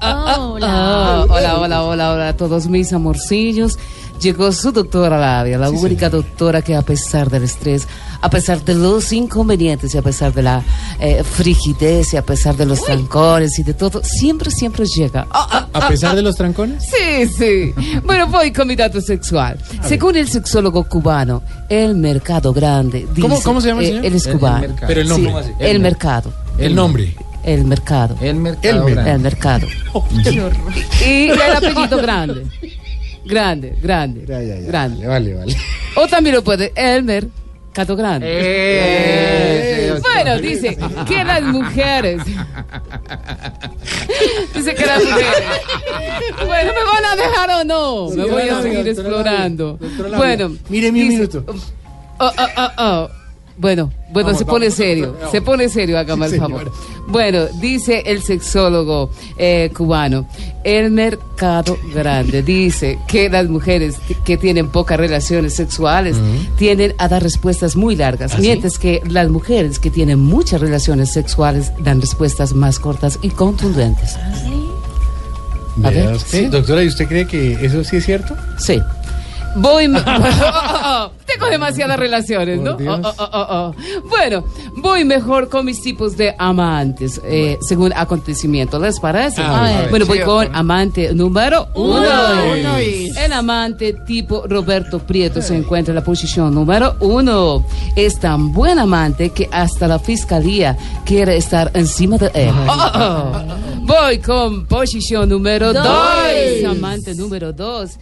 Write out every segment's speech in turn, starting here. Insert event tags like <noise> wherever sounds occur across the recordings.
Ah, hola, hola, hola, hola a todos mis amorcillos. Llegó su doctora Labia, la única doctora que a pesar del estrés, a pesar de los inconvenientes y a pesar de la eh, frigidez y a pesar de los trancones y de todo, siempre, siempre llega. Ah, ah, A pesar de los trancones. Sí, sí. Bueno, voy con mi dato sexual. Según el sexólogo cubano, el mercado grande. Dice, ¿Cómo- cómo se llama el eh, señor? Él es El cubano. mercado. Pero el nombre. Sí, ¿Cómo así? el mercado. El nombre. El mercado. El mercado. Elmer. grande. El mercado. <laughs> Y el apellido grande. Grande, grande. Ya, ya, ya. Grande. Vale, vale. O también lo puede Elmer Cato Grande. Eh, Bueno, dice que las mujeres. Dice que las mujeres. Bueno, ¿me van a dejar o no? Me voy a seguir doctora explorando. Doctora. Bueno, Mire mi dice- minuto. Oh, oh, oh, oh. Bueno, bueno, Vamos, se pone vamos, serio, vamos. se pone serio, hágame Sí, el favor. Bueno, dice el sexólogo eh, cubano, el mercado grande dice que las mujeres que tienen pocas relaciones sexuales tienden a dar respuestas muy largas, mientras que las mujeres que tienen muchas relaciones sexuales dan respuestas más cortas y contundentes. A ver, Vea usted. Doctora, ¿y usted cree que eso sí es cierto? Sí. Voy. <laughs> <laughs> Oh, oh, oh. Tengo demasiadas relaciones, ¿no? Dios. Oh, oh, oh, oh. Bueno, voy mejor con mis tipos de amantes, eh, según acontecimiento. ¿Les parece? A ver, a ver. bueno, voy Sí, con amante número uno. Uno El amante tipo Roberto Prieto se encuentra en la posición número uno. Es tan buen amante que hasta la fiscalía quiere estar encima de él. Oh, oh, oh. Voy con posición número dos. Amante número dos.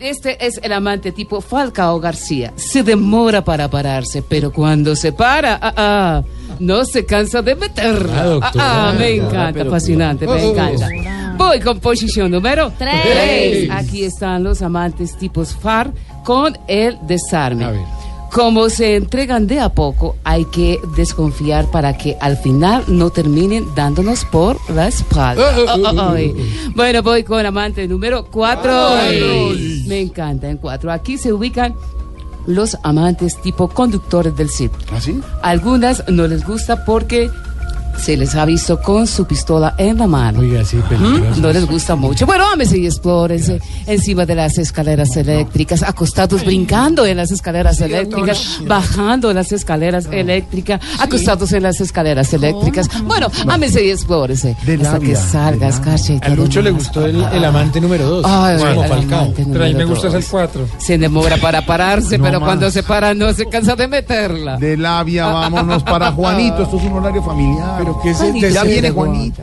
Este es el amante tipo Falcao García. Se demora para pararse, pero cuando se para, ah, ah, no se cansa de meter. Ah, doctora. Ah, ah, me encanta, fascinante, me encanta. Voy con posición número Tres. tres. Aquí están los amantes tipos FAR con el desarme. A ver. Como se entregan de a poco, hay que desconfiar para que al final no terminen dándonos por la espalda. Oh, oh, Oh, oh, oh, ay. Bueno, voy con amante número cuatro. Me encanta en cuatro. Aquí se ubican los amantes tipo conductores del CIP. ¿Ah, sí? Algunas no les gusta porque se les ha visto con su pistola en la mano. Oiga, sí, ¿Mm? No les gusta mucho. Bueno, ámese y explórense encima de las escaleras eléctricas, acostados brincando en las escaleras eléctricas, <laughs> bajando las escaleras eléctricas, acostados en las escaleras eléctricas. Bueno, ámese y explórense De hasta que labia, salgas, de cacha. y A Lucho le gustó el, el amante número dos. Ay, Es como el amante Pero a mí me número gusta dos. el 4. Se demora para pararse, No pero más. cuando se para no se cansa de meterla. De labia, vámonos para <laughs> Juanito. Esto es un horario familiar. Pero ¿qué es Ya viene Juanita.